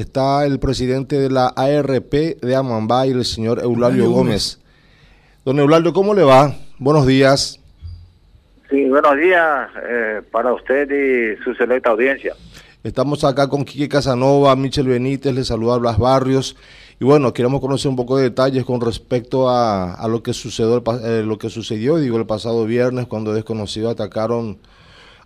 está el presidente de la ARP de Amambay, el señor Eulalio Gómez. Don Eulalio, ¿cómo le va? Buenos días. Sí, buenos días eh, para usted y su selecta audiencia. Estamos acá con Quique Casanova, Michel Benítez, le saluda Blas Barrios. Y bueno, queremos conocer un poco de detalles con respecto a, lo que sucedió, eh, lo que sucedió, digo, el pasado viernes cuando desconocidos atacaron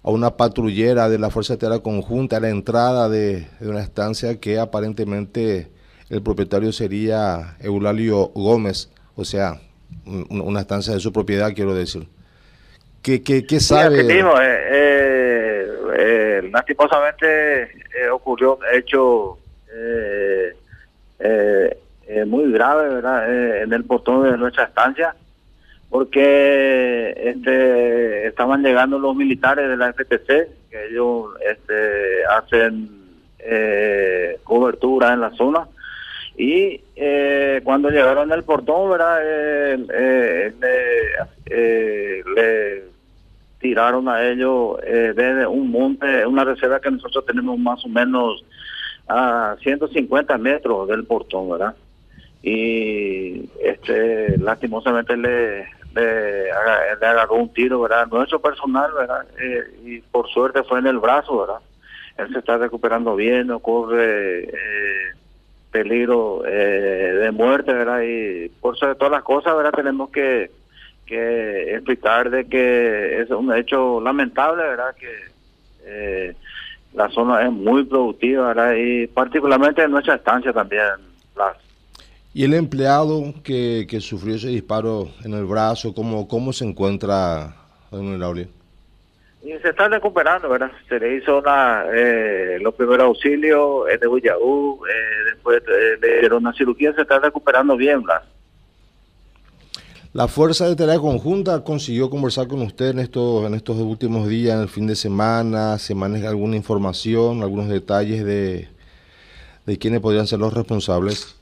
a una patrullera de la Fuerza Aérea Conjunta a la entrada de, una estancia que aparentemente el propietario sería Eulalio Gómez, o sea, una estancia de su propiedad, quiero decir. ¿Qué, qué, qué sabe? Sí, eh, eh, eh, lastimosamente eh, ocurrió un hecho muy grave ¿verdad? en el portón de nuestra estancia porque este, estaban llegando los militares de la FTC, que ellos este, hacen eh, cobertura en la zona. Y eh, cuando llegaron al portón, ¿verdad? Eh, le, tiraron a ellos desde un monte, una reserva que nosotros tenemos más o menos a 150 metros del portón, ¿verdad? Y este, lastimosamente le, le, agarró un tiro, ¿verdad? Nuestro personal, ¿verdad? Eh, y por suerte fue en el brazo, ¿verdad? Él se está recuperando bien, no corre eh, peligro eh, de muerte, ¿verdad? Y por sobre todas las cosas, ¿verdad? Tenemos que, que explicar de que es un hecho lamentable, ¿verdad? Que la zona es muy productiva, ¿verdad? Y particularmente en nuestra estancia también, las ¿Y el empleado que, que sufrió ese disparo en el brazo, cómo, cómo se encuentra, don Lauri? Y se está recuperando, ¿verdad? Se le hizo una, eh, los primeros auxilios en de Huillaú, eh, después le dieron una cirugía, se está recuperando bien, ¿verdad? La Fuerza de Tarea Conjunta consiguió conversar con usted en estos, en estos últimos días, en el fin de semana, se maneja alguna información, algunos detalles de, de quiénes podrían ser los responsables.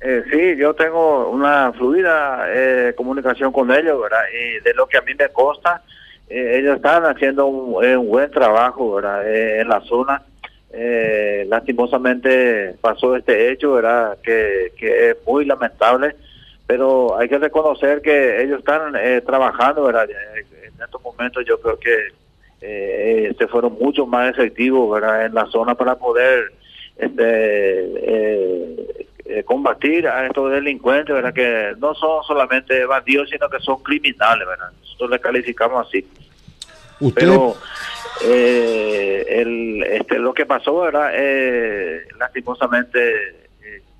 Eh, sí, yo tengo una fluida eh, comunicación con ellos, ¿verdad? Y de lo que a mí me consta, eh, ellos están haciendo un, eh, buen trabajo, ¿verdad? en la zona. lastimosamente pasó este hecho, ¿verdad? Que, que es muy lamentable, pero hay que reconocer que ellos están trabajando, ¿verdad? En estos momentos yo creo que se fueron mucho más efectivos, ¿verdad? En la zona para poder este, eh, combatir a estos delincuentes, ¿verdad? Que no son solamente bandidos, sino que son criminales, ¿verdad? Nosotros le calificamos así. Pero eh, el, este, lo que pasó, ¿verdad? Eh, lastimosamente,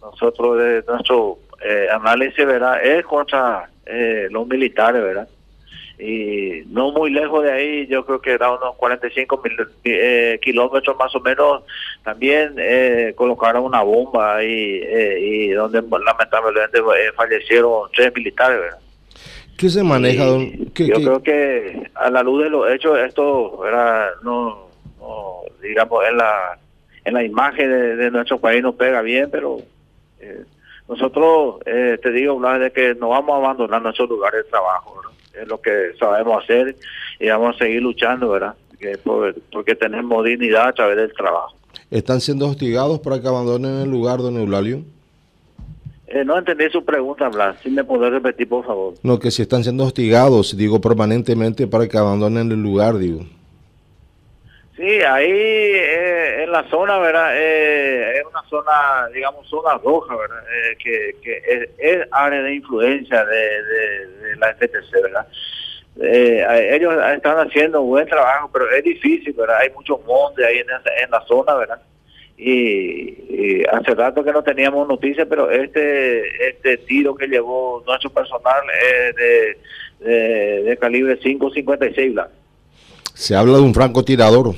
nosotros de nuestro análisis, ¿verdad? Es contra los militares, ¿verdad? Y no muy lejos de ahí, yo creo que era unos 45 mil, eh, kilómetros más o menos, también eh, colocaron una bomba ahí eh, y donde lamentablemente eh, fallecieron tres militares. ¿verdad? ¿Qué se maneja? don? yo creo que a la luz de los hechos esto era no, digamos en la en la imagen de, nuestro país no pega bien, pero nosotros te digo Blas, de que no vamos a abandonar nuestros lugares de trabajo. Es lo que sabemos hacer y vamos a seguir luchando, ¿verdad? porque tenemos dignidad a través del trabajo. ¿Están siendo hostigados para que abandonen el lugar, don Eulalio? Eh, no entendí su pregunta, Blas. Si me puede repetir, por favor. No, que si están siendo hostigados, digo, permanentemente para que abandonen el lugar, digo. Sí, ahí eh, en la zona, ¿verdad? Eh, es una zona, digamos, zona roja, ¿verdad? Eh, que, que es, área de influencia de, la FTC, ¿verdad? ellos están haciendo un buen trabajo, pero es difícil, ¿verdad? Hay muchos montes ahí en, en la zona, ¿verdad? Y, hace rato que no teníamos noticias, pero este este tiro que llevó nuestro personal es de, de, de calibre 5.56, ¿verdad? Se habla de un francotirador.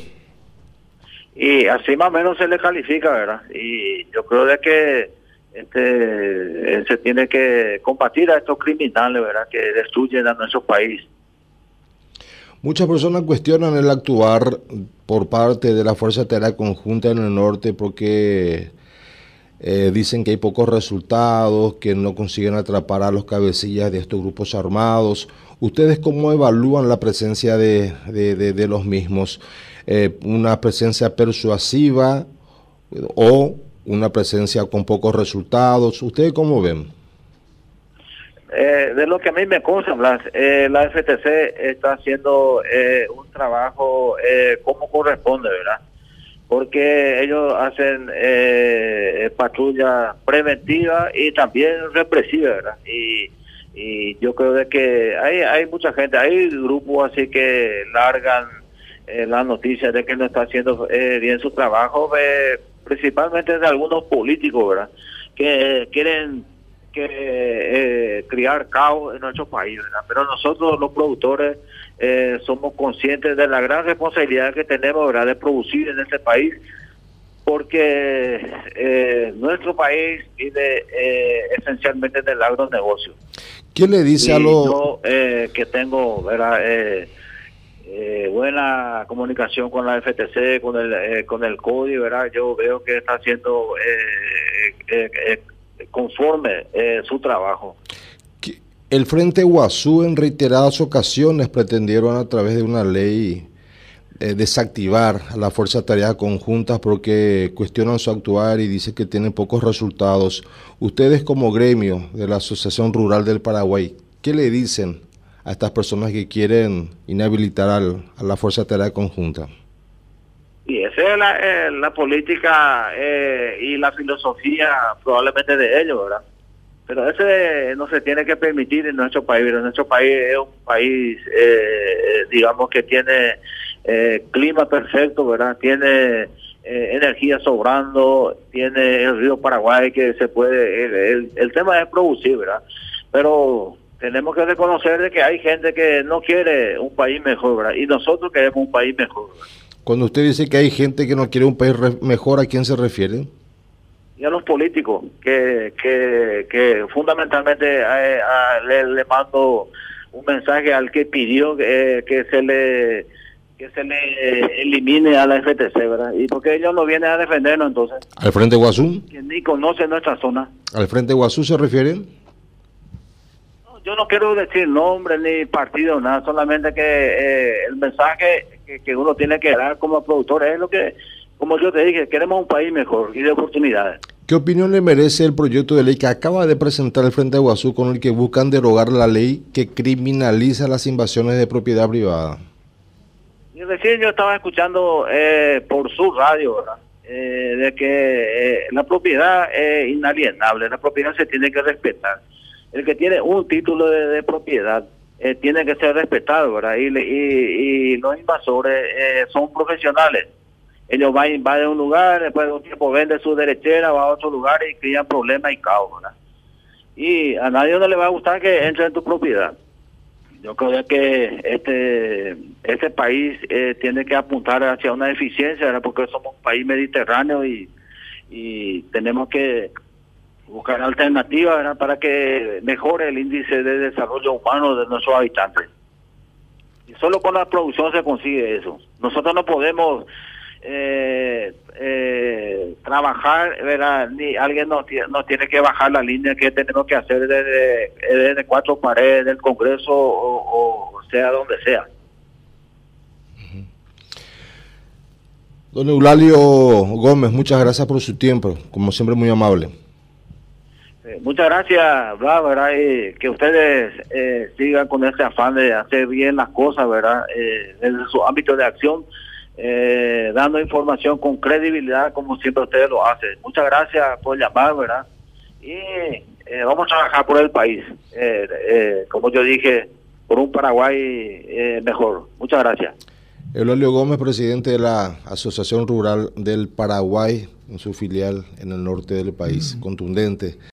Y así más o menos se le califica, ¿verdad? Y yo creo de que este se tiene que combatir a estos criminales, ¿verdad? Que destruyen a nuestro país. Muchas personas cuestionan el actuar por parte de la Fuerza Aérea Conjunta en el norte porque eh, dicen que hay pocos resultados, que no consiguen atrapar a los cabecillas de estos grupos armados. ¿Ustedes cómo evalúan la presencia de, de, los mismos? Eh, ¿Una presencia persuasiva o una presencia con pocos resultados. ¿Ustedes cómo ven? Eh, de lo que a mí me consta, Blas, eh, la FTC está haciendo eh, un trabajo como corresponde, ¿verdad? Porque ellos hacen patrulla preventiva y también represiva, ¿verdad? Y, y yo creo de que hay, hay mucha gente, hay grupos así que largan la noticia de que no está haciendo bien su trabajo, principalmente de algunos políticos, ¿verdad? Que quieren que eh, criar caos en nuestro país, ¿verdad? Pero nosotros los productores eh, somos conscientes de la gran responsabilidad que tenemos, ¿verdad? De producir en este país, porque eh, nuestro país vive esencialmente del agronegocio. ¿Qué le dice a los... Yo que tengo, ¿verdad? Buena comunicación con la FTC, con el con el código, ¿verdad? Yo veo que está haciendo conforme eh, su trabajo. El Frente Guazú en reiteradas ocasiones pretendieron a través de una ley eh, desactivar a la Fuerza de Tareas Conjuntas porque cuestionan su actuar y dicen que tienen pocos resultados. Ustedes como gremio de la Asociación Rural del Paraguay, ¿qué le dicen a estas personas que quieren inhabilitar a la Fuerza de Tareas Conjuntas? Y esa es la, eh, la política eh, y la filosofía probablemente de ellos, ¿verdad? Pero ese no se tiene que permitir en nuestro país. Nuestro país es un país, eh, digamos, que tiene clima perfecto, ¿verdad? Tiene energía sobrando, tiene el río Paraguay que se puede... El, tema es producir, ¿verdad? Pero tenemos que reconocer de que hay gente que no quiere un país mejor, ¿verdad? Y nosotros queremos un país mejor, ¿verdad? Cuando usted dice que hay gente que no quiere un país mejor, ¿a quién se refiere? Y a los políticos, que, que, fundamentalmente eh, le, mando un mensaje al que pidió eh, que se le que se le elimine a la FTC, ¿verdad? Y porque ellos no vienen a defendernos entonces. ¿Al Frente Guasú? Que ni conoce nuestra zona. ¿Al Frente Guasú se refieren? Yo no quiero decir nombre ni partido, nada, solamente que eh, el mensaje que, uno tiene que dar como productor es lo que, como yo te dije, queremos un país mejor y de oportunidades. ¿Qué opinión le merece el proyecto de ley que acaba de presentar el Frente de Guazú con el que buscan derogar la ley que criminaliza las invasiones de propiedad privada? Es decir, yo estaba escuchando eh, por su radio, eh, de que eh, la propiedad es inalienable, la propiedad se tiene que respetar. El que tiene un título de propiedad eh, tiene que ser respetado, ¿verdad? Y, y, los invasores eh, son profesionales. Ellos van, invaden un lugar, después de un tiempo venden su derechera, va a otro lugar y crean problemas y caos, ¿verdad? Y a nadie no le va a gustar que entre en tu propiedad. Yo creo que este este país eh, tiene que apuntar hacia una eficiencia, ¿verdad? Porque somos un país mediterráneo y, y tenemos que buscar alternativas para que mejore el índice de desarrollo humano de nuestros habitantes. Y solo con la producción se consigue eso. Nosotros no podemos eh, eh, trabajar, ¿verdad? ni alguien nos, tiene que bajar la línea que tenemos que hacer desde, desde cuatro paredes del Congreso o, o sea donde sea. Don Eulalio Gómez, muchas gracias por su tiempo, como siempre muy amable. Eh, muchas gracias, ¿verdad? que ustedes eh, sigan con ese afán de hacer bien las cosas, ¿verdad? Eh, desde su ámbito de acción, dando información con credibilidad como siempre ustedes lo hacen. Muchas gracias por llamar, ¿verdad? Y vamos a trabajar por el país, como yo dije, por un Paraguay mejor. Muchas gracias. Eulolio Gómez, presidente de la Asociación Rural del Paraguay, en su filial en el norte del país, contundente.